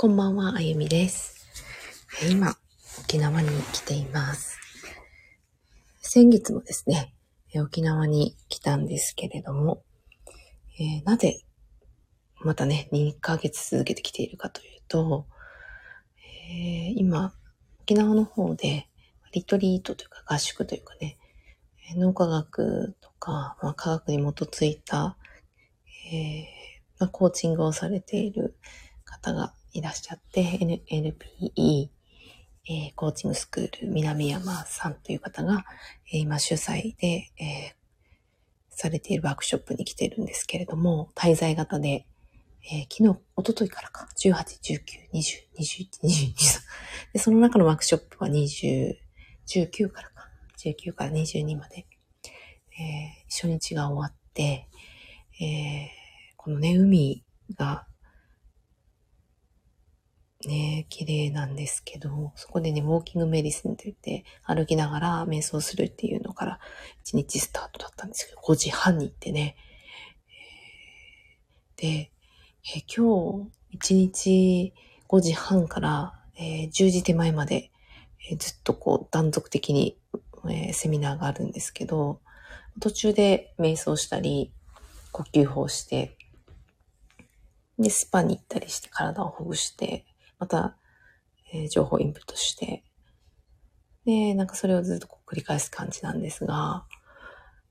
こんばんは、あゆみです。今、沖縄に来ています。先月もですね、沖縄に来たんですけれども、えーなぜ、またね、2ヶ月続けてきているかというと、えー今、沖縄の方で、リトリートというか合宿というかね、脳科学とか、まあ、科学に基づいた、えーまあ、コーチングをされている方がいらっしゃって、N- NPE、えーコーチングスクール南山さんという方が、えー今主催で、えーされているワークショップに来てるんですけれども、滞在型で、えー昨日、一昨日からか、18、19、20、21、22、で、その中のワークショップは20、19からか、19から22まで、えー初日が終わって、えーこのね、海が、ね、綺麗なんですけど、そこでね、ウォーキングメディスンといって、歩きながら瞑想するっていうのから、1日スタートだったんですけど、5時半に行ってね、で、え今日、1日5時半から、えー10時手前まで、えーずっとこう断続的に、えーセミナーがあるんですけど、途中で瞑想したり、呼吸法して、で、スパに行ったりして体をほぐして、また、えー情報インプットして、で、なんかそれをずっとこう繰り返す感じなんですが、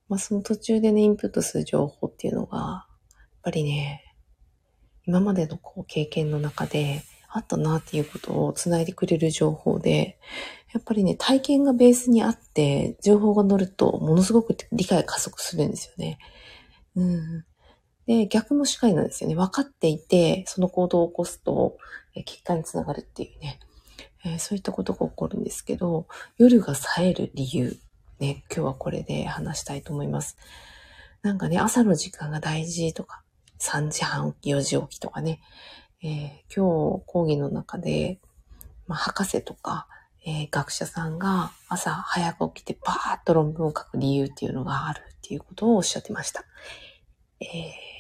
まあその途中でね、インプットする情報っていうのが、やっぱりね、今までのこう経験の中であったなっていうことをつないでくれる情報で、やっぱりね、体験がベースにあって、情報が乗ると、ものすごく理解加速するんですよね。うん。で、逆もしかりなんですよね。分かっていて、その行動を起こすと、え結果につながるっていうね、えーそういったことが起こるんですけど、夜が冴える理由、ね、今日はこれで話したいと思います。なんかね、朝の時間が大事とか、3時半起き、4時起きとかね、えー今日講義の中で、まあ、博士とか、えー学者さんが朝早く起きてバーッと論文を書く理由っていうのがあるっていうことをおっしゃってました。えー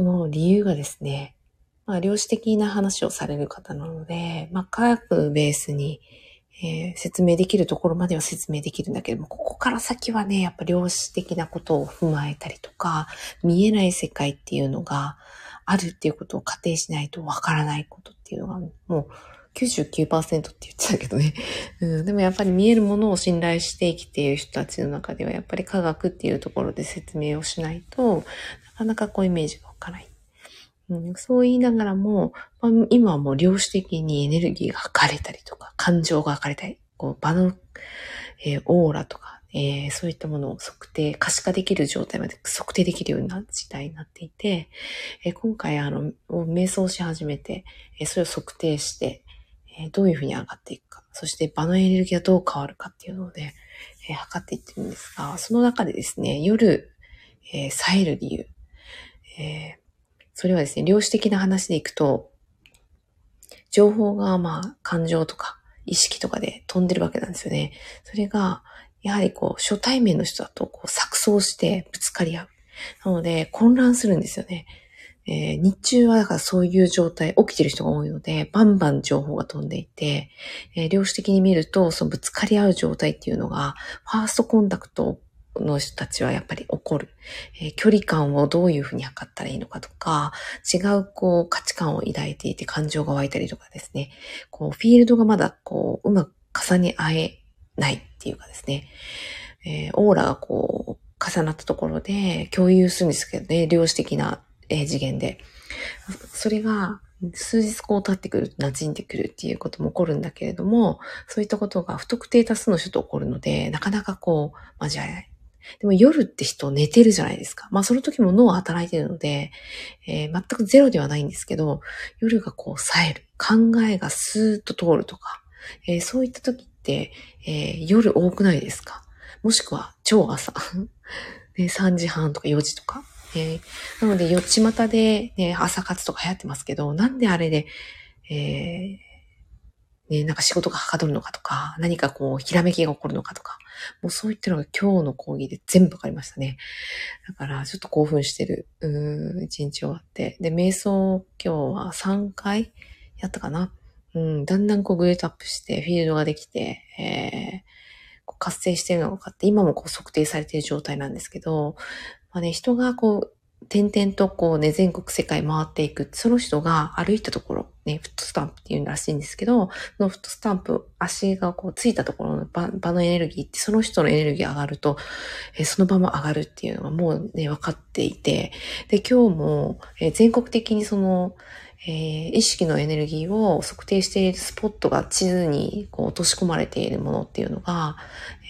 その理由がですね、まあ、量子的な話をされる方なので、まあ、科学ベースに、えー説明できるところまでは説明できるんだけども、ここから先はね、やっぱ量子的なことを踏まえたりとか、見えない世界っていうのがあるっていうことを仮定しないとわからないことっていうのが、もう99%って言ってたけどね。うん、でもやっぱり見えるものを信頼して生きている人たちの中では、やっぱり科学っていうところで説明をしないと、かなかこうイメージが湧かない。うん、そう言いながらも、まあ今はもう量子的にエネルギーが測れたりとか、感情が測れたり、こう場の、えーオーラとか、えーそういったものを測定、可視化できる状態まで測定できるような時代になっていて、えー今回あの、瞑想し始めて、えそれを測定して、えどういうふうに上がっていくか、そして場のエネルギーがどう変わるかっていうのをね、え測っていってるんですが、その中でですね、夜、え冴える理由、えーそれはですね、量子的な話でいくと、情報がまあ感情とか意識とかで飛んでるわけなんですよね。それが、やはりこう、初対面の人だとこう錯綜してぶつかり合う。なので、混乱するんですよね。えー日中はだからそういう状態、起きてる人が多いので、バンバン情報が飛んでいて、えー量子的に見ると、そのぶつかり合う状態っていうのが、ファーストコンタクトの人たちはやっぱり起こる。えー距離感をどういうふうに測ったらいいのかとか、違うこう価値観を抱いていて感情が湧いたりとかですね、こうフィールドがまだこううまく重ね合えないっていうかですね、えーオーラがこう重なったところで共有するんですけどね、量子的な、え次元で。それが数日こう経ってくると馴染んでくるっていうことも起こるんだけれども、そういったことが不特定多数の人と起こるので、なかなかこう交わえない。でも夜って人寝てるじゃないですか。まあその時も脳は働いてるので、えー全くゼロではないんですけど、夜がこう冴える。考えがスーッと通るとか、えーそういった時って、えー夜多くないですかもしくは超朝。で3時半とか4時とか。えーなので、よっちまたで、ね、朝活とか流行ってますけど、なんであれで、えーね、なんか仕事がはかどるのかとか、何かこう、ひらめきが起こるのかとか、もうそういったのが今日の講義で全部わかりましたね。だから、ちょっと興奮してる、うん一日終わって。で、瞑想今日は3回やったかな。うん、だんだんこうグレートアップして、フィールドができて、えー、活性してるのが分かって、今もこう測定されている状態なんですけど、まあね、人がこう、点々とこうね、全国世界回っていく。その人が歩いたところ、ね、フットスタンプっていうらしいんですけど、そのフットスタンプ、足がこうついたところの場場のエネルギーって、その人のエネルギー上がると、えその場も上がるっていうのがもうね、分かっていて、で、今日も、え全国的にその、えー、意識のエネルギーを測定しているスポットが地図にこう落とし込まれているものっていうのが、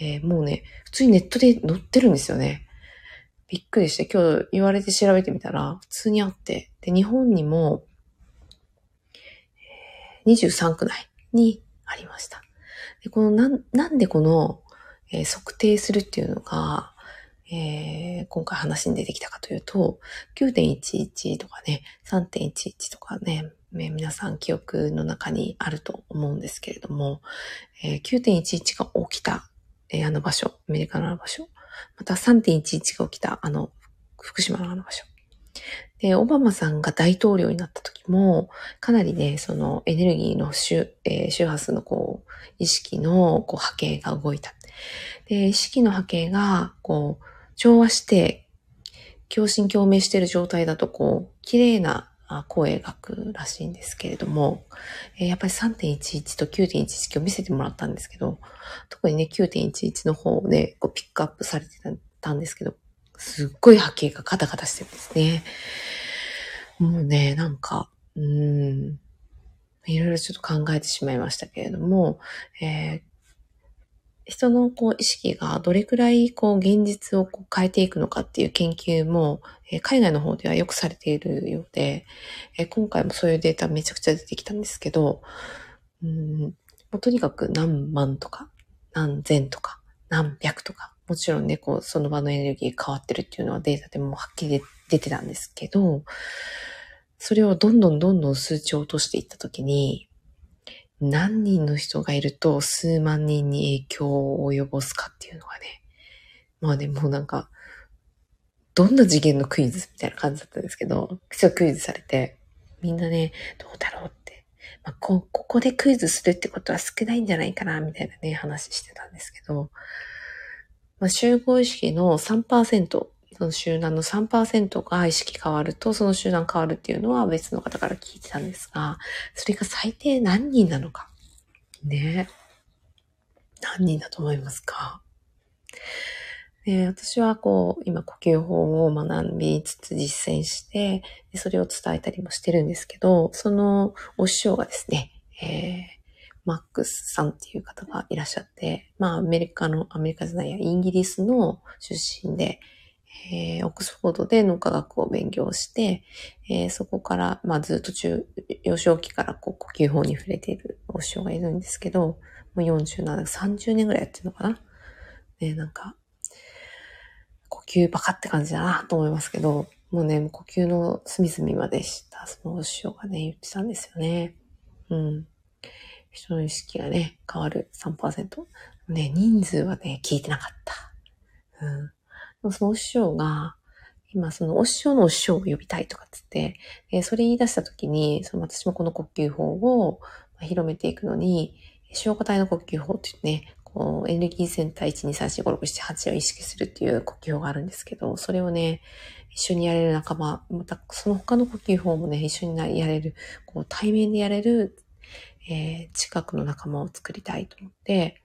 えー、もうね、普通にネットで載ってるんですよね。びっくりして、今日言われて調べてみたら、普通にあって、で、日本にも、23区内にありました。で、このなん、なんでこの、えー、測定するっていうのが、えー、今回話に出てきたかというと、9.11とかね、3.11とかね、皆さん記憶の中にあると思うんですけれども、えー、9.11が起きた、えー、あの場所、アメリカの場所、また3.11が起きたあの福島のあの場所。で、オバマさんが大統領になった時も、かなりね、そのエネルギーの周,、えー、周波数のこう、意識のこう波形が動いた。で、意識の波形が、こう、調和して、共振共鳴している状態だと、こう、綺麗な声がくらしいんですけれども、え、やっぱり3.11と9.11今日見せてもらったんですけど、特にね、9.11の方をね、こうピックアップされてたんですけど、すっごい波形がカタカタしてるんですね。もうね、なんか、うん、いろいろちょっと考えてしまいましたけれども、えー、人のこう意識がどれくらいこう現実をこう変えていくのかっていう研究も、え、海外の方ではよくされているようで、え、今回もそういうデータめちゃくちゃ出てきたんですけど、うんもうとにかく何万とか何千とか何百とか、もちろんね、こうその場のエネルギー変わってるっていうのはデータでもはっきり出てたんですけど、それをどんどんどんどん数値を落としていったときに、何人の人がいると数万人に影響を及ぼすかっていうのがね。まあでもなんか、どんな次元のクイズみたいな感じだったんですけど、クイズされて、みんなね、どうだろうって。まあ、こ、ここでクイズするってことは少ないんじゃないかな、みたいなね、話してたんですけど、まあ、集合意識の3%その集団の3%が意識変わると、その集団変わるっていうのは別の方から聞いてたんですが、それが最低何人なのか。ね何人だと思いますか？で私はこう、今呼吸法を学びつつ実践してで、それを伝えたりもしてるんですけど、そのお師匠がですね、えー、マックスさんっていう方がいらっしゃって、まあアメリカの、アメリカじゃないや、イギリスの出身で、えー、オックスフォードで脳科学を勉強して、えー、そこから、まあずっと中、幼少期からこう呼吸法に触れているお師匠がいるんですけど、もう47、30年ぐらいやってるのかな？ね、なんか、呼吸バカって感じだなと思いますけど、もうね、呼吸の隅々まで知ったそのお師匠がね、言ってたんですよね。うん。人の意識がね、変わる3%。ね、人数はね、聞いてなかった。うん。そのお師匠が、今そのお師匠のお師匠を呼びたいとかつって、えそれ言い出した時に、その私もこの呼吸法を広めていくのに、消化体の呼吸法っていうね、こう、エネルギーセンター1,2,3,4,5,6,7,8を意識するっていう呼吸法があるんですけど、それをね、一緒にやれる仲間、またその他の呼吸法もね、一緒にやれる、こう、対面でやれる、えー、近くの仲間を作りたいと思って、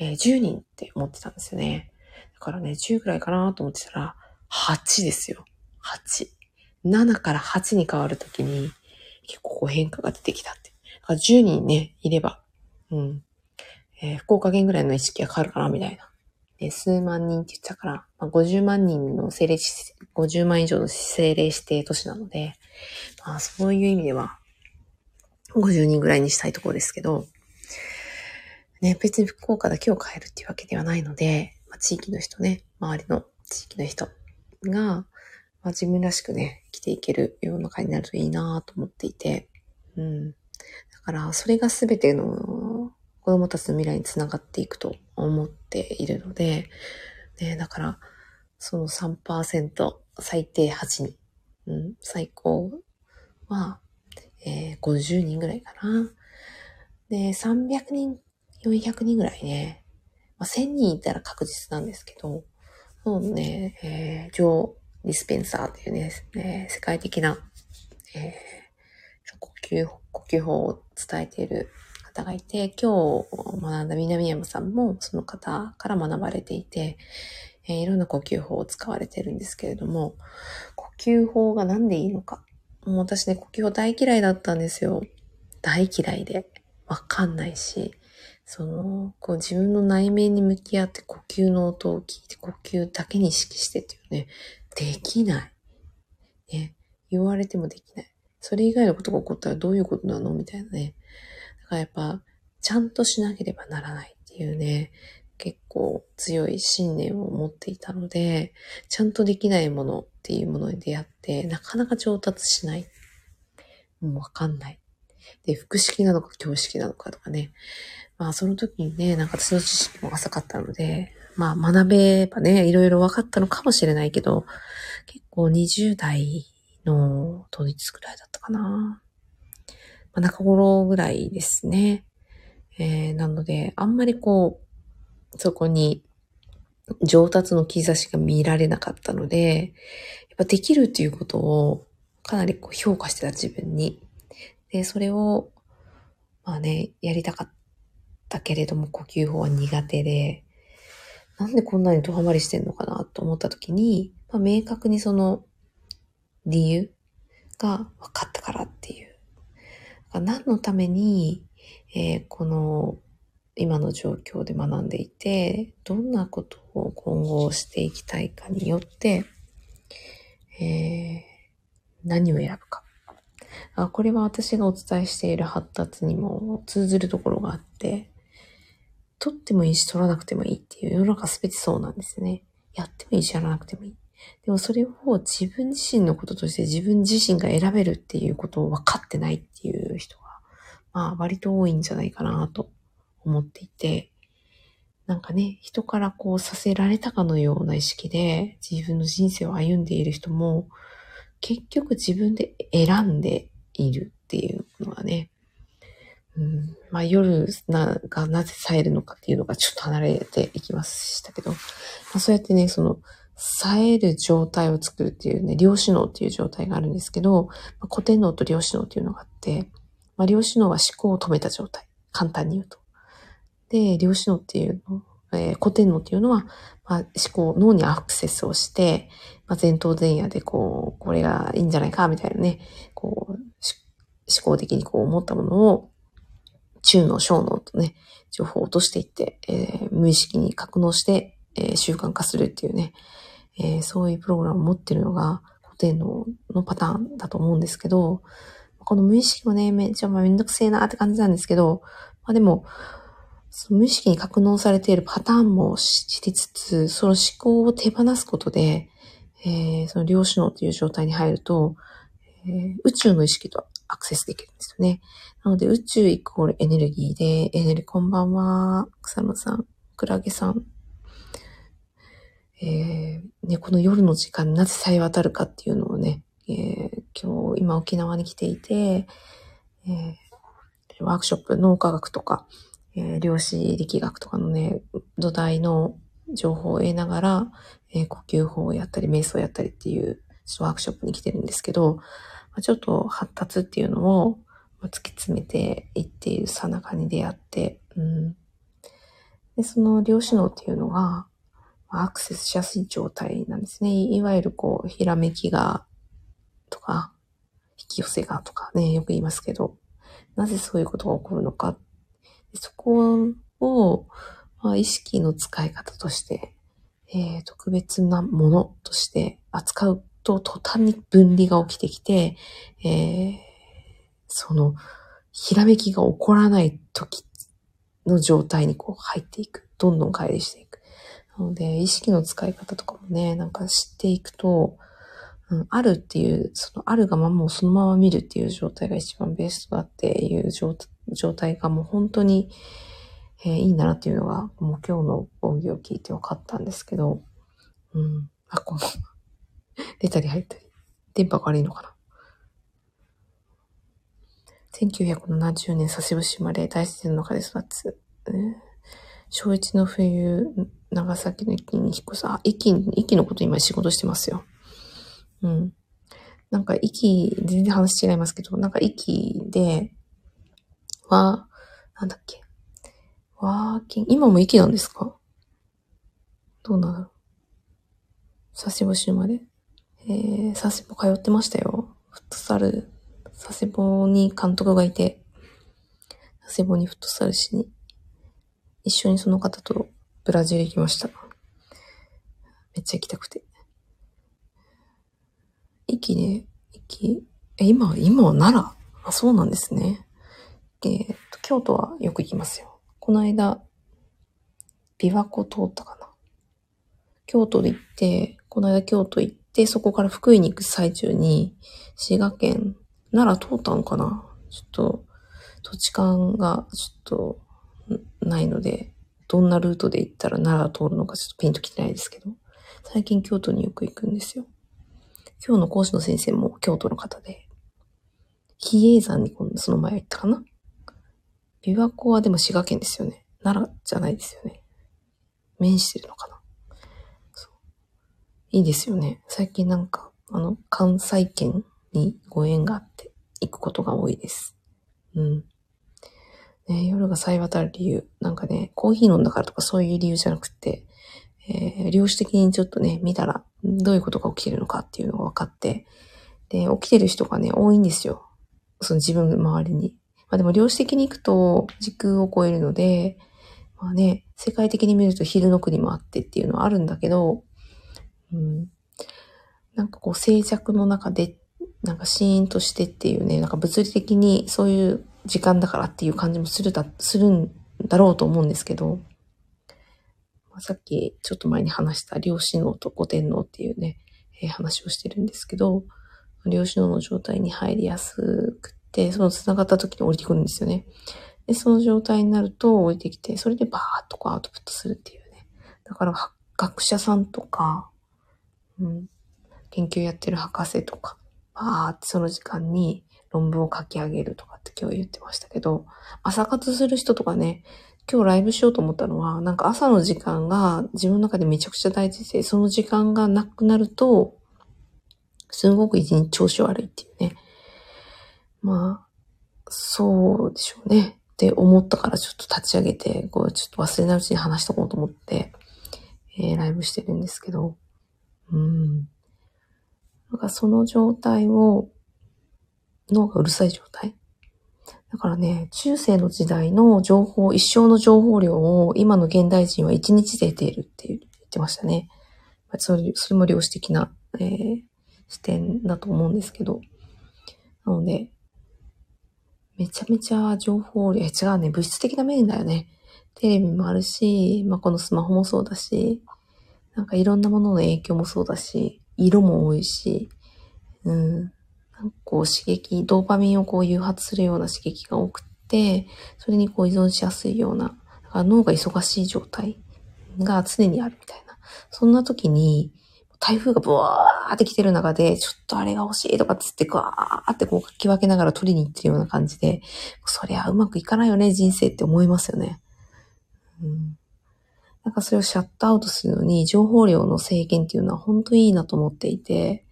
えー、10人って思ってたんですよね。からね、10ぐらいかなと思ってたら、8ですよ。8。7から8に変わるときに、結構こう変化が出てきたって。だ10人ね、いれば、うん。えー、福岡県ぐらいの意識が変わるかな、みたいな。で、数万人って言ってたから、まあ、50万人の政令、50万以上の政令指定都市なので、まあそういう意味では、50人ぐらいにしたいところですけど、ね、別に福岡だけを変えるっていうわけではないので、まあ、地域の人ね、周りの地域の人が、まあ、自分らしくね、生きていける世の中になるといいなと思っていて、うん。だから、それが全ての子供たちの未来につながっていくと思っているので、ね、だから、その3%、最低8人、うん、最高は、えー、50人ぐらいかな。で、300人、400人ぐらいね、まあ、1000人いたら確実なんですけど、もうね、えー、ジョー・ディスペンサーというね、えー、世界的な、えー、呼吸、呼吸法を伝えている方がいて、今日学んだ南山さんもその方から学ばれていて、えー、いろんな呼吸法を使われてるんですけれども、呼吸法が何でいいのか。もう私ね、呼吸法大嫌いだったんですよ。大嫌いで。わかんないし、その、こう自分の内面に向き合って呼吸の音を聞いて呼吸だけに意識してっていうね、できない。ね、言われてもできない。それ以外のことが起こったらどういうことなのみたいなね。だからやっぱ、ちゃんとしなければならないっていうね、結構強い信念を持っていたので、ちゃんとできないものっていうものに出会って、なかなか上達しない。もうわかんない。で、複式なのか教式なのかとかね。まあその時にね、なんか私の知識も浅かったので、まあ学べばね、いろいろ分かったのかもしれないけど、結構20代の当日くらいだったかな。まあ、中頃ぐらいですね。えー、なので、あんまりこう、そこに上達の兆しが見られなかったので、やっぱできるっていうことをかなりこう評価してた自分に。で、それを、まあね、やりたかったけれども呼吸法は苦手で、なんでこんなにドハマりしてんのかなと思った時に、まあ、明確にその理由が分かったからっていう。何のために、えー、この今の状況で学んでいて、どんなことを今後していきたいかによって、えー、何を選ぶか。あこれは私がお伝えしている発達にも通ずるところがあって、取ってもいいし取らなくてもいいっていう世の中すべてそうなんですね。やってもいいしやらなくてもいい。でもそれを自分自身のこととして自分自身が選べるっていうことを分かってないっていう人が、まあ割と多いんじゃないかなと思っていて、なんかね、人からこうさせられたかのような意識で自分の人生を歩んでいる人も、結局自分で選んでいるっていうのはね、うん、まあ夜ながなぜ冴えるのかっていうのがちょっと離れていきましたけど、まあ、そうやってね、その、冴える状態を作るっていうね、量子脳っていう状態があるんですけど、まあ、古典脳と量子脳っていうのがあって、まあ、量子脳は思考を止めた状態。簡単に言うと。で、量子脳っていうの、えー、古典脳っていうのは、まあ、思考、脳にアクセスをして、まあ、前頭前野でこう、これがいいんじゃないか、みたいなね、こう、思考的にこう思ったものを、中脳、小脳とね、情報を落としていって、えー、無意識に格納して、えー、習慣化するっていうね、えー、そういうプログラムを持ってるのが古典脳のパターンだと思うんですけど、この無意識もね、めっちゃめんどくせえなって感じなんですけど、まあでも、無意識に格納されているパターンも知りつつ、その思考を手放すことで、えー、その量子脳という状態に入ると、えー、宇宙の意識とアクセスできるんですよね。なので宇宙イコールエネルギーで、エネルギーこんばんは、草野さん、クラゲさん。えー、ね、この夜の時間なぜさえ渡るかっていうのをね、えー、今日、今沖縄に来ていて、えー、ワークショップ、脳科学とか、えー、量子力学とかのね、土台の情報を得ながら、えー、呼吸法をやったり、瞑想をやったりっていう、ワークショップに来てるんですけど、まあ、ちょっと発達っていうのを、突き詰めていっているさなかに出会って、うん、でその量子脳っていうのが、アクセスしやすい状態なんですね。いわゆるこう、ひらめきが、とか、引き寄せがとかね、よく言いますけど、なぜそういうことが起こるのか。そこを、まあ、意識の使い方として、えー、特別なものとして扱うと途端に分離が起きてきて、えー、その、ひらめきが起こらない時の状態にこう入っていく。どんどん乖離していく。なので、意識の使い方とかもね、なんか知っていくと、うん、あるっていう、そのあるがままをそのまま見るっていう状態が一番ベストだっていう状態がもう本当に、えーいいんだなっていうのが、もう今日の講義を聞いて分かったんですけど、うん。あ、こんばんは。出たり入ったり。電波が悪いのかな。1970年佐世保市生まれ、大自然の中で育つ。小一の冬、長崎の駅に引っ越す。あ、駅、駅のこと今仕事してますよ。うん。なんか駅、全然話違いますけど、なんか駅で、は、なんだっけ。ワーキング、今も駅なんですか？どうなんだろう。佐世保市生まれ？えー、佐世保通ってましたよ。フットサル、佐世保に監督がいて、佐世保にフットサルしに、一緒にその方とブラジル行きました。めっちゃ行きたくて。駅ね、駅、え、今、今は奈良？あ、そうなんですね。えーと、京都はよく行きますよ。この間、琵琶湖通ったかな。京都で行って、この間京都行って、そこから福井に行く最中に、滋賀県、奈良通ったのかなちょっと、土地勘がちょっとないので、どんなルートで行ったら奈良通るのかちょっとピンときてないですけど、最近京都によく行くんですよ。今日の講師の先生も京都の方で、比叡山にその前行ったかな？琵琶湖はでも滋賀県ですよね。奈良じゃないですよね。面してるのかな？いいですよね。最近なんか、あの、関西圏にご縁があって行くことが多いです。うん。ね、夜がさえ渡る理由。なんかね、コーヒー飲んだからとかそういう理由じゃなくて、えー量子的にちょっとね、見たら、どういうことが起きてるのかっていうのが分かって、で、起きてる人がね、多いんですよ。その自分の周りに。まあでも量子的に行くと時空を超えるので、まあね、世界的に見ると昼の国もあってっていうのはあるんだけど、うん、なんかこう静寂の中で、なんかシーンとしてっていうね、なんか物理的にそういう時間だからっていう感じもするだ、するんだろうと思うんですけど、さっきちょっと前に話した量子脳と古典脳っていうね、えー話をしてるんですけど、量子脳の状態に入りやすくて、その繋がった時に降りてくるんですよね。で、その状態になると降りてきて、それでバーッとこうアウトプットするっていうね。だから、学者さんとか、うん、研究やってる博士とか、バーってその時間に論文を書き上げるとかって今日言ってましたけど、朝活する人とかね、今日ライブしようと思ったのは、なんか朝の時間が自分の中でめちゃくちゃ大事で、その時間がなくなると、すごく一日調子悪いっていうね。まあ、そうでしょうね。って思ったからちょっと立ち上げて、こう、ちょっと忘れないうちに話しとこうと思って、えーライブしてるんですけど、うん。なんかその状態を、脳がうるさい状態だからね、中世の時代の情報、一生の情報量を今の現代人は一日で得ているって言ってましたね。それそれも量子的な、えー視点だと思うんですけど。なので、めちゃめちゃ情報量、違うね、物質的な面だよね。テレビもあるし、まあ、このスマホもそうだし、なんかいろんなものの影響もそうだし、色も多いし、うん。こう刺激、ドーパミンをこう誘発するような刺激が多くて、それにこう依存しやすいような、だか脳が忙しい状態が常にあるみたいな。そんな時に、台風がブワーって来てる中で、ちょっとあれが欲しいとかっつって、ぐわーってこうかき分けながら取りに行ってるような感じで、そりゃうまくいかないよね、人生って思いますよね。うん。なんかそれをシャットアウトするのに、情報量の制限っていうのは本当にいいなと思っていて、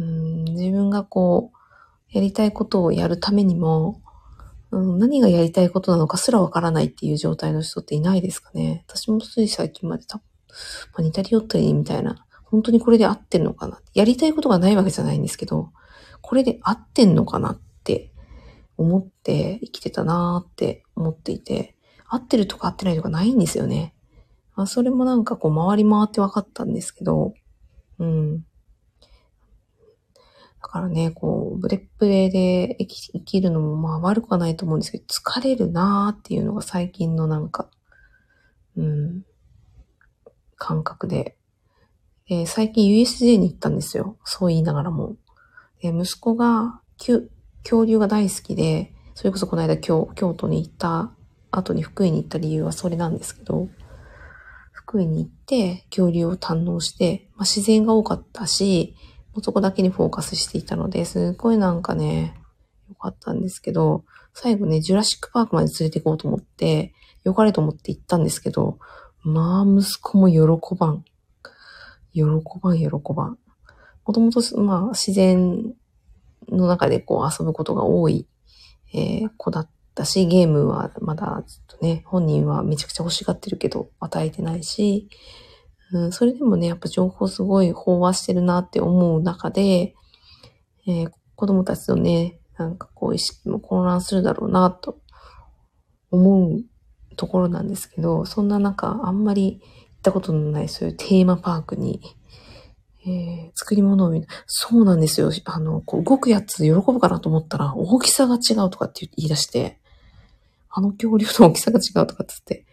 うん、自分がこう、やりたいことをやるためにも、うん、何がやりたいことなのかすらわからないっていう状態の人っていないですかね。私もつい最近まで多分、まあ、似たり寄ったりみたいな、本当にこれで合ってんのかな。やりたいことがないわけじゃないんですけど、これで合ってんのかなって思って生きてたなーって思っていて、合ってるとか合ってないとかないんですよね。まあ、それもなんかこう回り回って分かったんですけど、うん。だからね、こう、ブレッブレで生き生きるのもまあ悪くはないと思うんですけど、疲れるなーっていうのが最近のなんか、うん、感覚で。で最近 USJ に行ったんですよ。そう言いながらも。で息子が、きゅ恐竜が大好きで、それこそこの間京京都に行った後に福井に行った理由はそれなんですけど、福井に行って恐竜を堪能して、まあ、自然が多かったし、もうそこだけにフォーカスしていたので、すごいなんかね、良かったんですけど、最後ね、ジュラシックパークまで連れて行こうと思って、良かれと思って行ったんですけど、まあ、息子も喜ばん。喜ばん、喜ばん。もともと、まあ、自然の中でこう遊ぶことが多い、えー、子だったし、ゲームはまだずっとね、本人はめちゃくちゃ欲しがってるけど、与えてないし、うん、それでもね、やっぱ情報すごい飽和してるなって思う中で、えー、子供たちのね、なんかこう意識も混乱するだろうなと思うところなんですけど、そんな中、あんまり行ったことのないそういうテーマパークに、えー、作り物を見る。そうなんですよ。あの、こう動くやつ喜ぶかなと思ったら、大きさが違うとかって言い出して、あの恐竜の大きさが違うとかって言って、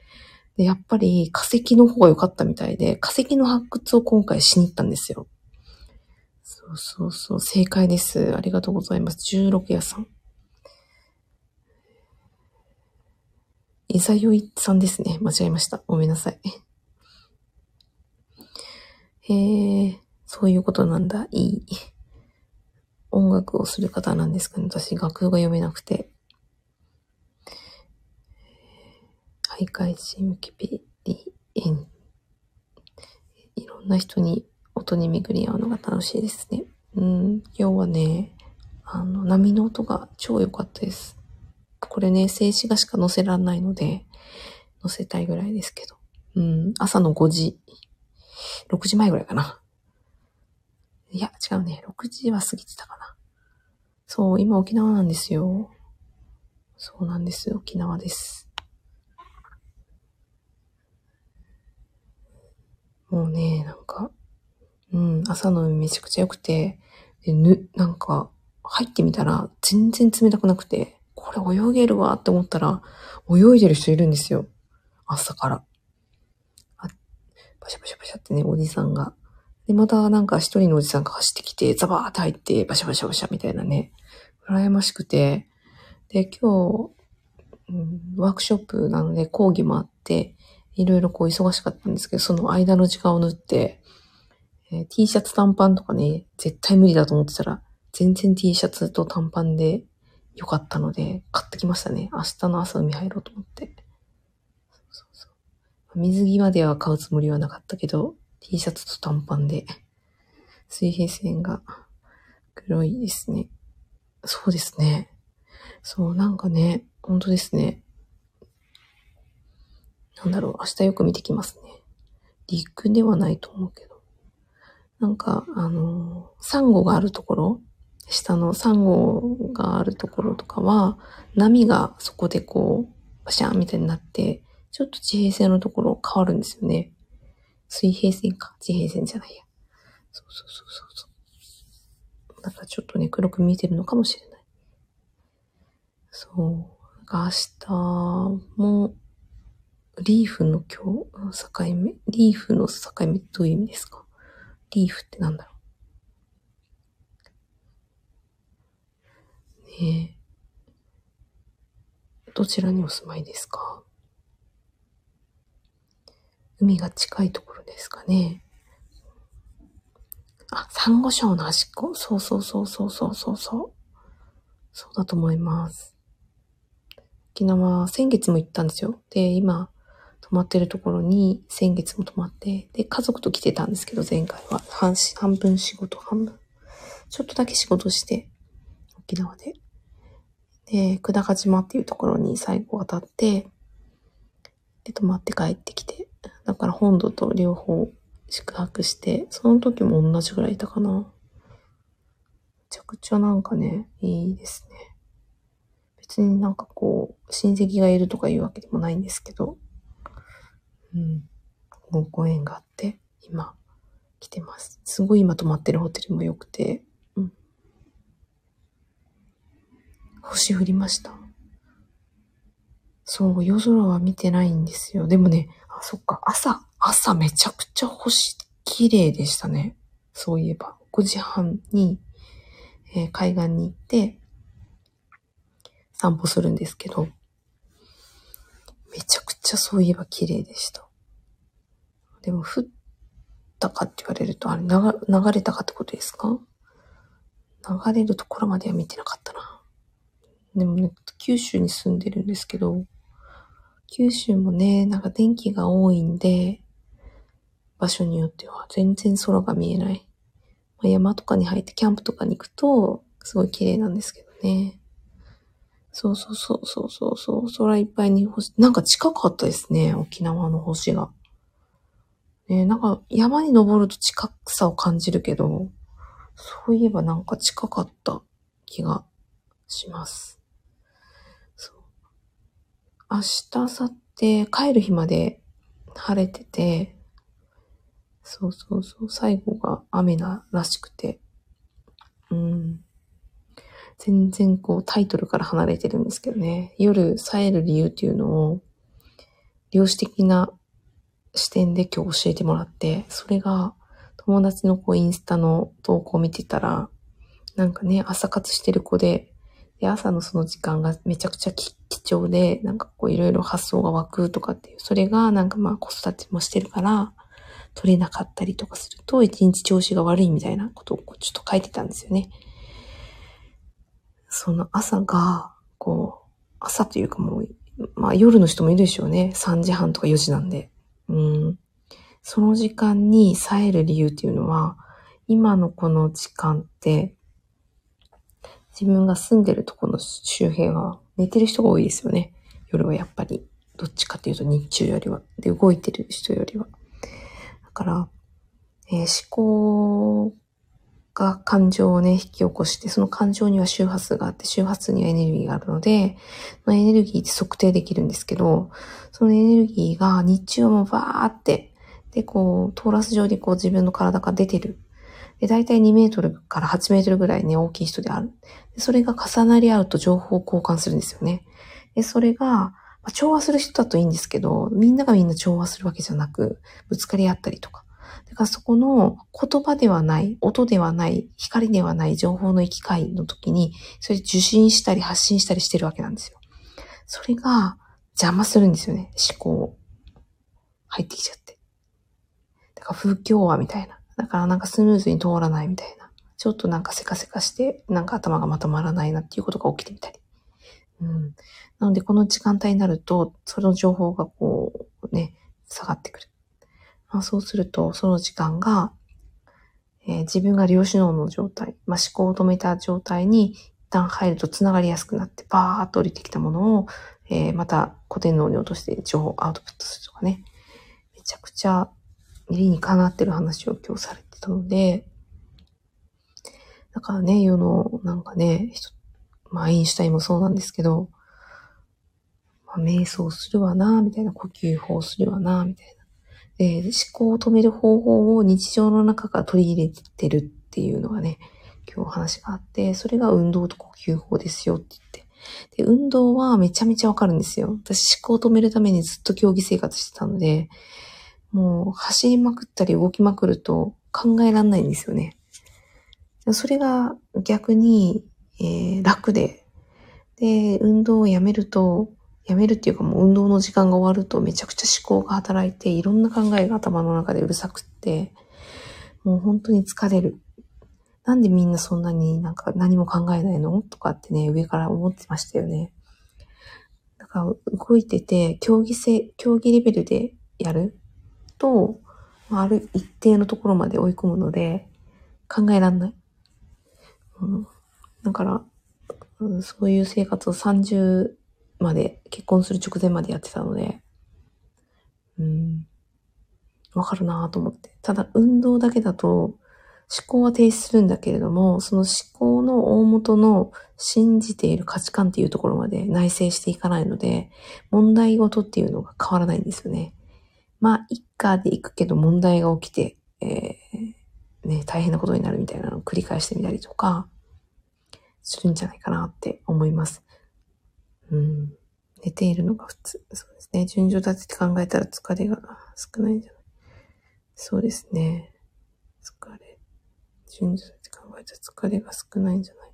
で、やっぱり化石の方が良かったみたいで、化石の発掘を今回しに行ったんですよ。そうそうそう、正解です。ありがとうございます。16屋さん。いざよいさんですね。間違えました。ごめんなさい。へえー、そういうことなんだ。いい。音楽をする方なんですかね。私、楽譜が読めなくて。徘徊し、ムキピリ、エン。いろんな人に音に巡り合うのが楽しいですね。うん、今日はね、あの、波の音が超良かったです。これね、静止画しか載せらんないので、載せたいぐらいですけど。うん、朝の5時、6時前ぐらいかな。いや、違うね。6時は過ぎてたかな。そう、今沖縄なんですよ。そうなんです。沖縄です。もうね、なんか、うん、朝のめちゃくちゃ良くて、で、ぬ、なんか、入ってみたら全然冷たくなくて、これ泳げるわって思ったら、泳いでる人いるんですよ。朝から。あ、バシャバシャバシャってね、おじさんが。で、またなんか一人のおじさんが走ってきて、ザバーって入って、バシャバシャバシャみたいなね。羨ましくて。で、今日、うん、ワークショップなので講義もあって、いろいろこう忙しかったんですけど、その間の時間を縫って、えー、T シャツ短パンとかね、絶対無理だと思ってたら、全然 T シャツと短パンで良かったので、買ってきましたね。明日の朝海入ろうと思って。そうそうそう水着までは買うつもりはなかったけど、T シャツと短パンで、水平線が黒いですね。そうですね。そう、なんかね、本当ですね。なんだろう、明日よく見てきますね。陸ではないと思うけど。なんか、あのサンゴがあるところ下のサンゴがあるところとかは、波がそこでこう、バシャンみたいになって、ちょっと地平線のところ変わるんですよね。水平線か。地平線じゃないや。そうそうそうそう。だからちょっとね、黒く見えてるのかもしれない。そう。明日も、リーフの今日、境目？リーフの境目どういう意味ですか？リーフってなんだろう？ねえどちらにお住まいですか？海が近いところですかね？あ、サンゴ礁の端っこ？そうそうそうそうそうそうそう。そうだと思います。沖縄、先月も行ったんですよ。で、今、泊まってるところに先月も泊まって、で、家族と来てたんですけど、前回は半半分仕事、半分。ちょっとだけ仕事して、沖縄で。で、久高島っていうところに最後渡って、で、泊まって帰ってきて、だから本土と両方宿泊して、その時も同じぐらいいたかな。めちゃくちゃなんかね、いいですね。別になんかこう、親戚がいるとかいうわけでもないんですけど、うん。ご縁があって、今、来てます。すごい今泊まってるホテルも良くて、うん。星降りました。そう、夜空は見てないん。ですよ。でもね、あ、そっか、朝、朝めちゃくちゃ星綺麗でしたね。そういえば、5時半に、えー、海岸に行って、散歩するん。ですけど、めちゃくちゃそういえば綺麗でした。でも降ったかって言われると、あれ流流れたかってことですか？流れるところまでは見てなかったな。でもね、九州に住んでるんですけど、九州もね、なんか天気が多いんで、場所によっては全然空が見えない。まあ、山とかに入ってキャンプとかに行くと、すごい綺麗なんですけどね。そうそうそうそうそうそう、空いっぱいに星、なんか近かったですね、沖縄の星が。ねなんか山に登ると近さを感じるけど、そういえばなんか近かった気がします。そう。明日、明後日、帰る日まで晴れてて、そうそうそう、最後が雨ならしくて、うん。全然こうタイトルから離れてるんですけどね。夜冴える理由っていうのを、量子的な視点で今日教えてもらって、それが友達のこうインスタの投稿を見てたら、なんかね、朝活してる子で、で、朝のその時間がめちゃくちゃ貴重で、なんかこういろいろ発想が湧くとかっていう、それがなんかまあ子育てもしてるから、取れなかったりとかすると、一日調子が悪いみたいなことをちょっと書いてたんですよね。その朝が、こう、朝というかもう、まあ夜の人もいるでしょうね。3時半とか4時なんで。うん。その時間に冴える理由っていうのは、今のこの時間って、自分が住んでるところの周辺は寝てる人が多いですよね。夜はやっぱり。どっちかっていうと日中よりは。で、動いてる人よりは。だから、えー、思考が感情をね、引き起こして、その感情には周波数があって、周波数にはエネルギーがあるので、まあ、エネルギーって測定できるんですけど、そのエネルギーが日中はもうバーって、で、こう、トーラス上でこう自分の体から出てる。で、大体2メートルから8メートルぐらいね、大きい人である。でそれが重なり合うと情報を交換するんですよね。で、それが、まあ、調和する人だといいんですけど、みんながみんな調和するわけじゃなく、ぶつかり合ったりとか、だかそこの言葉ではない、音ではない、光ではない情報の行き交いの時に、それ受信したり発信したりしてるわけなんですよ。それが邪魔するんですよね、思考。入ってきちゃって。だから風況はみたいな。だからなんかスムーズに通らないみたいな。ちょっとなんかせかせかして、なんか頭がまとまらないなっていうことが起きてみたり。うん。なのでこの時間帯になると、その情報がこう、ね、下がってくる。まあ、そうすると、その時間が、えー、自分が量子脳の状態、まあ、思考を止めた状態に一旦入ると繋がりやすくなって、バーっと降りてきたものを、えー、また古典脳に落として情報をアウトプットするとかね。めちゃくちゃ理にかなってる話を今日されてたので、だからね、世の、なんかね、人まあ、インシュタインもそうなんですけど、まあ、瞑想するわな、みたいな、呼吸法するわな、みたいな。えー、思考を止める方法を日常の中から取り入れてるっていうのがね、今日話があって、それが運動と呼吸法ですよって言って。で、運動はめちゃめちゃわかるんですよ。私思考を止めるためにずっと競技生活してたので、もう走りまくったり動きまくると考えらんないんですよね。それが逆に、えー、楽で、で、運動をやめると、やめるっていうかもう運動の時間が終わるとめちゃくちゃ思考が働いて、いろんな考えが頭の中でうるさくって、もう本当に疲れる。なんでみんなそんなになんか何も考えないの？とかってね、上から思ってましたよね。だから動いてて、競技性、競技レベルでやる？と、ある一定のところまで追い込むので、考えらんない。うん、だから、うん、そういう生活を30まで、結婚する直前までやってたので、うん、わかるなぁと思って。ただ、運動だけだと、思考は停止するんだけれども、その思考の大元の信じている価値観っていうところまで内省していかないので、問題ごとっていうのが変わらないんですよね。まあ、一家で行くけど問題が起きて、えー、ね、大変なことになるみたいなのを繰り返してみたりとか、するんじゃないかなって思います。うん。寝ているのが普通。そうですね。順序立てて考えたら疲れが少ないんじゃない？そうですね。疲れ。順序立てて考えたら疲れが少ないんじゃない？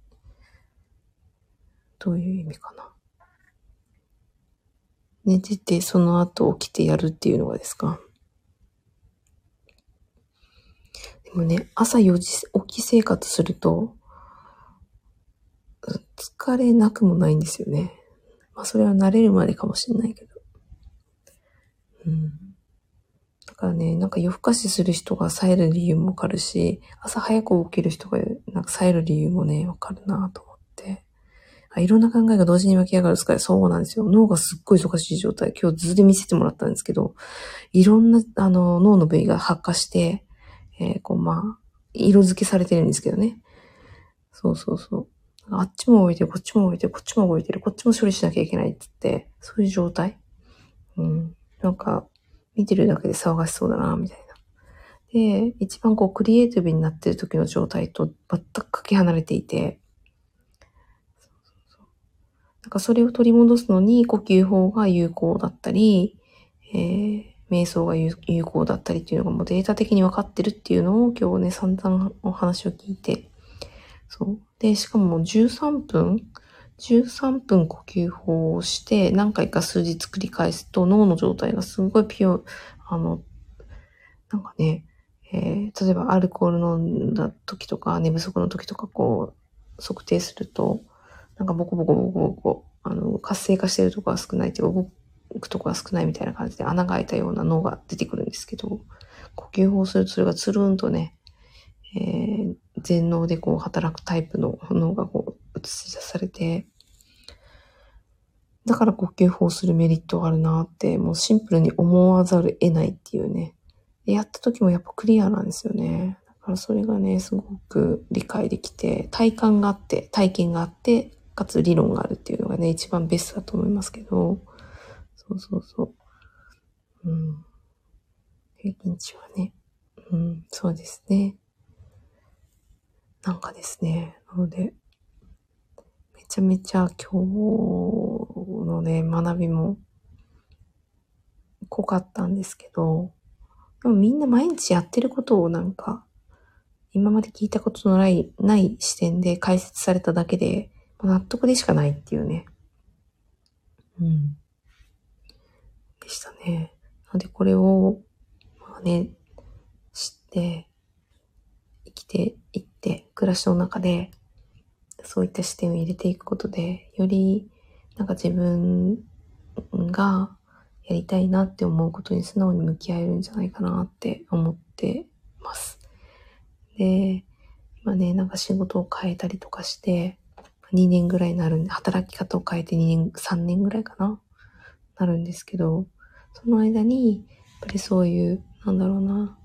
どういう意味かな？寝てて、その後起きてやるっていうのがですか？でもね、朝4時起き生活すると、疲れなくもないんですよね。まあそれは慣れるまでかもしれないけど。うん。だからね、なんか夜更かしする人が冴える理由もわかるし、朝早く起きる人がなんか冴える理由もね、わかるなと思って。あいろんな考えが同時に湧き上がる疲れ。そうなんですよ。脳がすっごい忙しい状態。今日図で見せてもらったんですけど、いろんな、あの、脳の部位が発火して、えー、こう、まあ、色付けされてるんですけどね。そうそうそう。あっちも動いてる、こっちも動いてる、こっちも動いてる、こっちも処理しなきゃいけないって言って、そういう状態？うん。なんか、見てるだけで騒がしそうだな、みたいな。で、一番こう、クリエイティブになってる時の状態と全くかけ離れていて、そうそうそうなんかそれを取り戻すのに呼吸法が有効だったり、えー、瞑想が有効だったりっていうのがもうデータ的に分かってるっていうのを今日ね、散々お話を聞いて、そう。で、しかも13分 ?13 分呼吸法をして何回か数日繰り返すと脳の状態がすごいピュ、あの、なんかね、えー、例えばアルコール飲んだ時とか寝不足の時とかこう測定すると、なんかボコボコボコボコ、あの、活性化してるとこは少ないって動くとこは少ないみたいな感じで穴が開いたような脳が出てくるんですけど、呼吸法するとそれがつるんとね、えー、全脳でこう働くタイプの脳がこう映し出されて、だから呼吸法するメリットがあるなって、もうシンプルに思わざる得ないっていうね。やった時もやっぱクリアなんですよね。だからそれがね、すごく理解できて、体感があって、体験があって、かつ理論があるっていうのがね、一番ベストだと思いますけど、そうそうそう。うん。平均値はね、うん、そうですね。なんかですね、なので、めちゃめちゃ今日のね、学びも濃かったんですけど、でもみんな毎日やってることをなんか、今まで聞いたことのない、ない視点で解説されただけで、納得でしかないっていうね。うん。でしたね。なのでこれを、まあね、知って、ていって、暮らしの中で、そういった視点を入れていくことで、より、なんか自分がやりたいなって思うことに素直に向き合えるんじゃないかなって思ってます。で、今ね、なんか仕事を変えたりとかして、2年ぐらいになるんで、働き方を変えて2年、3年ぐらいかななるんですけど、その間に、やっぱりそういう、なんだろうな、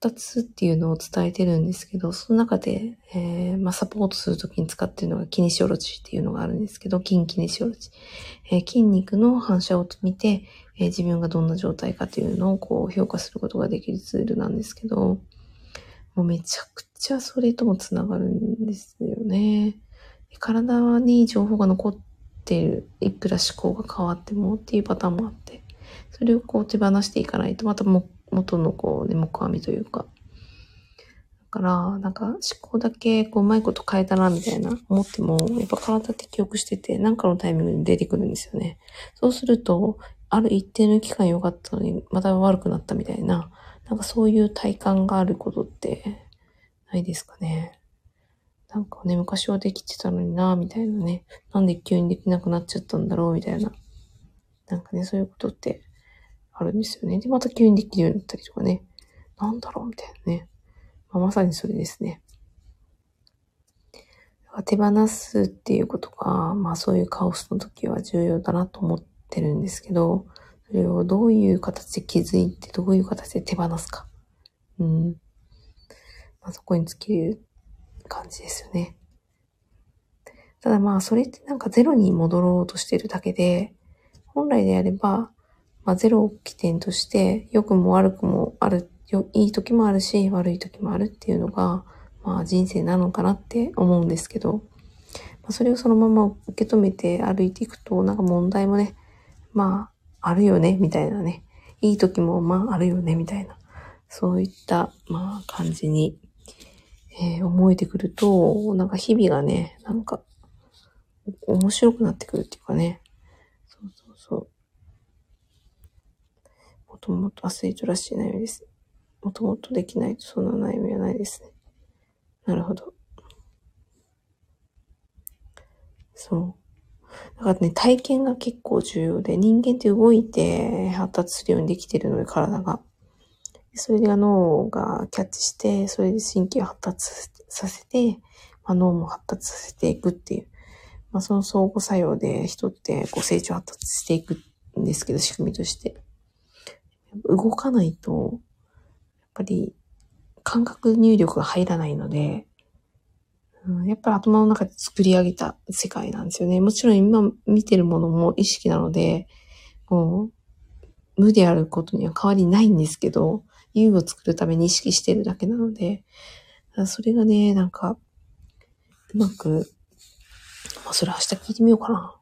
達っていうのを伝えてるんですけど、その中で、えー、まあ、サポートするときに使ってるのがキネシオロジーっていうのがあるんですけど、筋キネシオロジー。えー、筋肉の反射を見て、えー、自分がどんな状態かというのをこう評価することができるツールなんですけど、もうめちゃくちゃそれともつながるんですよね。体に情報が残っている、いくら思考が変わってもっていうパターンもあって、それをこう手放していかないと、またも元のこうね、木阿弥というか。だから、なんか思考だけこううまいこと変えたなみたいな思っても、やっぱ体って記憶してて、なんかのタイミングに出てくるんですよね。そうすると、ある一定の期間良かったのに、また悪くなったみたいな、なんかそういう体感があることってないですかね。なんかね、昔はできてたのになみたいなね。なんで急にできなくなっちゃったんだろうみたいな。なんかね、そういうことってあるんですよね。で、また急にできるようになったりとかね。なんだろうみたいなね。まあ、まさにそれですね。手放すっていうことが、まあそういうカオスの時は重要だなと思ってるんですけど、それをどういう形で気づいて、どういう形で手放すか。うん。まあそこに尽きる感じですよね。ただまあそれってなんかゼロに戻ろうとしてるだけで、本来であれば、まあ、ゼロを起点として、良くも悪くもある、いい時もあるし、悪い時もあるっていうのが、まあ人生なのかなって思うんですけど、まあ、それをそのまま受け止めて歩いていくと、なんか問題もね、まあ、あるよね、みたいなね。いい時もまああるよね、みたいな。そういった、まあ感じに、えー、思えてくると、なんか日々がね、なんか、面白くなってくるっていうかね。ともとアスリートらしい悩みです。もともとできないとそんな悩みはないですね。なるほど。そう。だからね、体験が結構重要で、人間って動いて発達するようにできてるので、体が。それで脳がキャッチして、それで神経を発達させて、まあ、脳も発達させていくっていう。まあ、その相互作用で人ってこう成長発達していくんですけど、仕組みとして。動かないと、やっぱり感覚入力が入らないので、うん、やっぱり頭の中で作り上げた世界なんですよね。もちろん今見てるものも意識なので、もう無であることには変わりないんですけど、U を作るために意識してるだけなので、それがね、なんか、うまく、まあ、それ明日聞いてみようかな。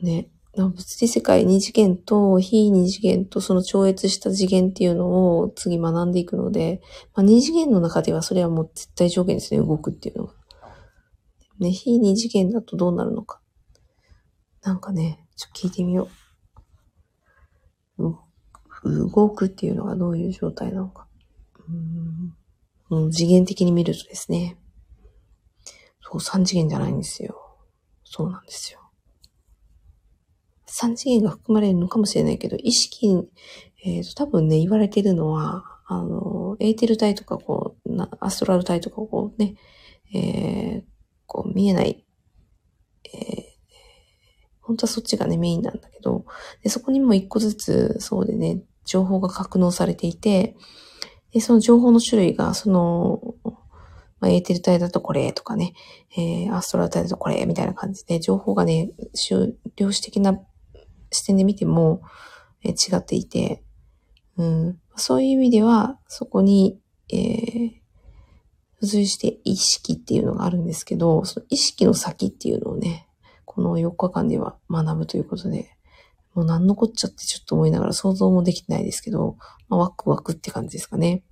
ね。物理世界二次元と非二次元とその超越した次元っていうのを次学んでいくので、まあ、二次元の中ではそれはもう絶対条件ですね、動くっていうのは。ね、非二次元だとどうなるのか。なんかね、ちょっと聞いてみよう。動くっていうのがどういう状態なのか。うん、次元的に見るとですね。そう、三次元じゃないんですよ。そうなんですよ。三次元が含まれるのかもしれないけど、意識、えっ、ー、と、多分ね、言われてるのは、あの、エーテル体とか、こう、なアストラル体とか、こうね、えー、こう、見えない、えー、本当はそっちがね、メインなんだけど、でそこにも一個ずつ、そうでね、情報が格納されていて、でその情報の種類が、その、まあ、エーテル体だとこれとかね、えー、アストラル体だとこれみたいな感じで、情報がね、量子的な視点で見ても、え、違っていて、うん、そういう意味では、そこに、えー、付随して意識っていうのがあるんですけど、その意識の先っていうのをね、この4日間では学ぶということで、もう何のこっちゃってちょっと思いながら想像もできてないですけど、まあ、ワクワクって感じですかね。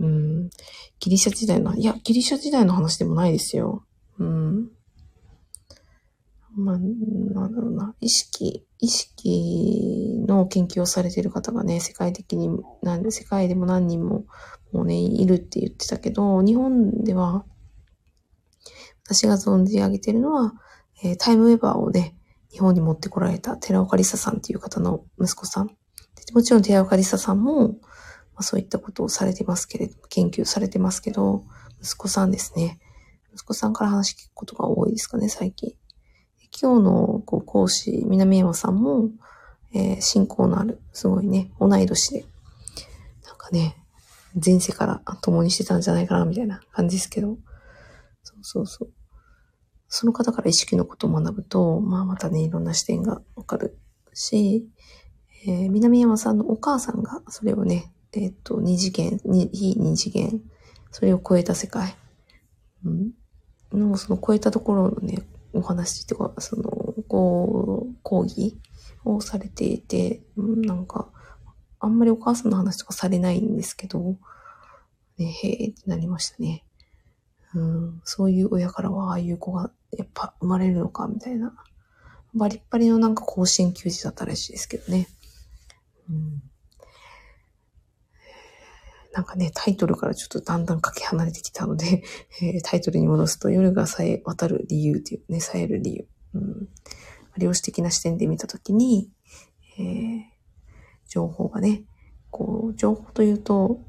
うん。ギリシャ時代の、いや、ギリシャ時代の話でもないですよ。うん。まあ、なんだろうな。意識、意識の研究をされている方がね、世界的に、世界でも何人ももうね、いるって言ってたけど、日本では、私が存じ上げてるのは、えー、タイムウェバーをね、日本に持ってこられた寺岡里沙さんっていう方の息子さん。もちろん寺岡里沙さんも、まあ、そういったことをされてますけれど、研究されてますけど、息子さんですね。息子さんから話聞くことが多いですかね、最近。今日のこう講師、南山さんも、えー、信仰のある、すごいね、同い年で、なんかね、前世から共にしてたんじゃないかな、みたいな感じですけど、そうそうそう。その方から意識のことを学ぶと、まあまたね、いろんな視点がわかるし、えー、南山さんのお母さんがそれをね、えっ、ー、と、二次元、非二次元、それを超えた世界、うん、の、その超えたところのね、お話っていうか、その、こう、講義をされていて、なんか、あんまりお母さんの話とかされないんですけど、ね、へえってなりましたね。うん、そういう親からはああいう子がやっぱ生まれるのかみたいな。バリッバリのなんか甲子園球児だったらしいですけどね。うん、なんかね、タイトルからちょっとだんだんかけ離れてきたので、えー、タイトルに戻すと夜がさえ渡る理由っていうね、さえる理由。うん、量子的な視点で見たときに、えー、情報がね、こう、情報というと、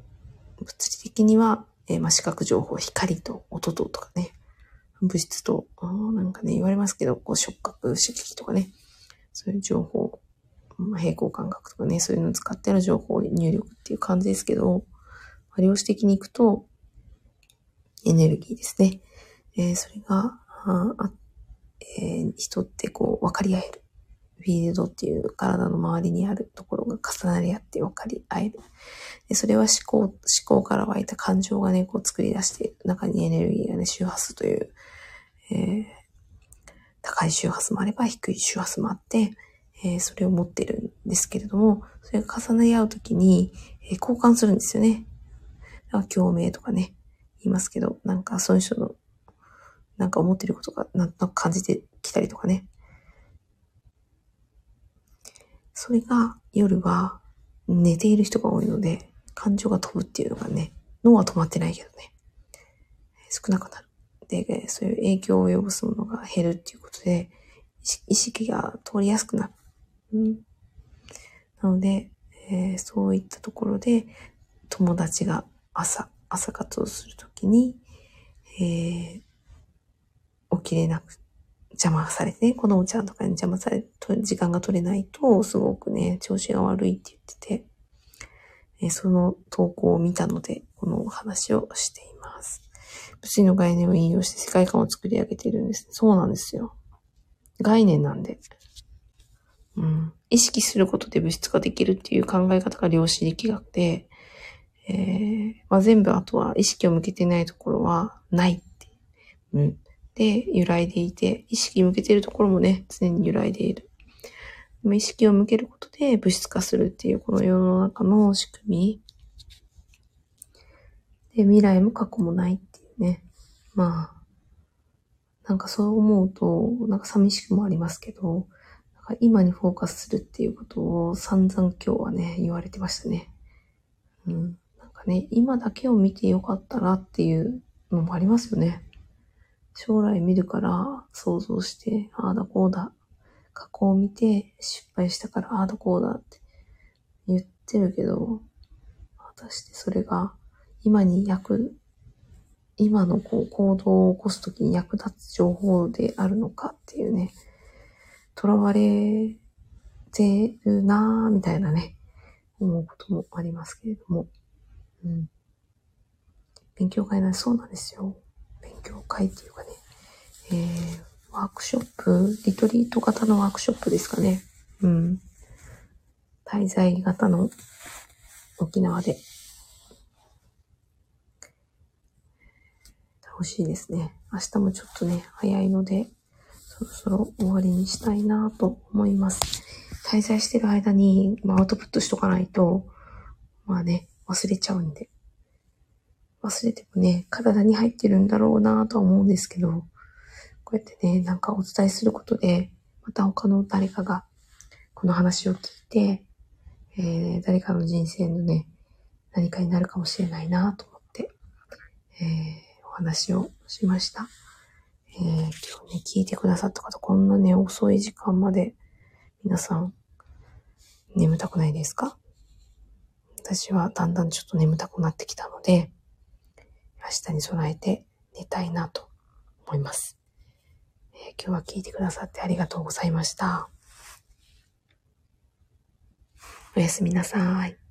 物理的にはえー、まあ、視覚情報、光と音ととかね、物質と、あなんかね、言われますけど、こう触覚刺激とかね、そういう情報、平行感覚とかね、そういうのを使っての情報入力っていう感じですけど、量子的に行くと、エネルギーですね。えー、それが、あえー、人ってこう、分かり合える。フィールドっていう体の周りにあるところが重なり合って分かり合える。でそれは思考、思考から湧いた感情がね、こう作り出している中にエネルギーがね、周波数という、えー、高い周波数もあれば低い周波数もあって、えー、それを持ってるんですけれども、それが重なり合うときに、えー、交換するんですよね。だから共鳴とかね、言いますけど、なんかその人の、なんか思ってることがなんとなく感じてきたりとかね。それが夜は寝ている人が多いので、感情が飛ぶっていうのがね、脳は止まってないけどね、少なくなる。で、そういう影響を及ぼすものが減るっていうことで、意識が通りやすくなる。うん、なので、えー、そういったところで、友達が朝、朝活をするときに、えー、起きれなく、邪魔されてね、子供ちゃんとかに邪魔されて、時間が取れないと、すごくね、調子が悪いって言ってて、えー、その投稿を見たので、このお話をしています。物理の概念を引用して世界観を作り上げているんです。そうなんですよ。概念なんで。うん。意識することで物質化できるっていう考え方が量子力学で、えー、まあ、全部あとは意識を向けてないところはないって。うん。で、揺らいでいて、意識向けてるところもね、常に揺らいでいる。意識を向けることで物質化するっていうこの世の中の仕組み。で、未来も過去もないっていうね。まあ、なんかそう思うと、なんか寂しくもありますけど、なんか今にフォーカスするっていうことを散々今日はね、言われてましたね。うん。ね、今だけを見てよかったらっていうのもありますよね。将来見るから想像して、ああだこうだ。過去を見て失敗したからああだこうだって言ってるけど、果たしてそれが今に役今のこう行動を起こすときに役立つ情報であるのかっていうね、囚われてるなぁ、みたいなね、思うこともありますけれども。うん。勉強会なそうなんですよ。勉強会っていうかね、えー、ワークショップ、リトリート型のワークショップですかね。うん。滞在型の沖縄で欲しいですね。明日もちょっとね、早いので、そろそろ終わりにしたいなと思います。滞在してる間に、まあ、アウトプットしとかないと、まあね、忘れちゃうんで。忘れてもね、体に入ってるんだろうなとは思うんですけど、こうやってね、なんかお伝えすることで、また他の誰かが、この話を聞いて、えー、誰かの人生のね、何かになるかもしれないなと思って、えー話をしました。えー、今日ね、聞いてくださった方、こんなね、遅い時間まで、皆さん、眠たくないですか？私はだんだんちょっと眠たくなってきたので、明日に備えて寝たいなと思います。えー、今日は聞いてくださってありがとうございました。おやすみなさい。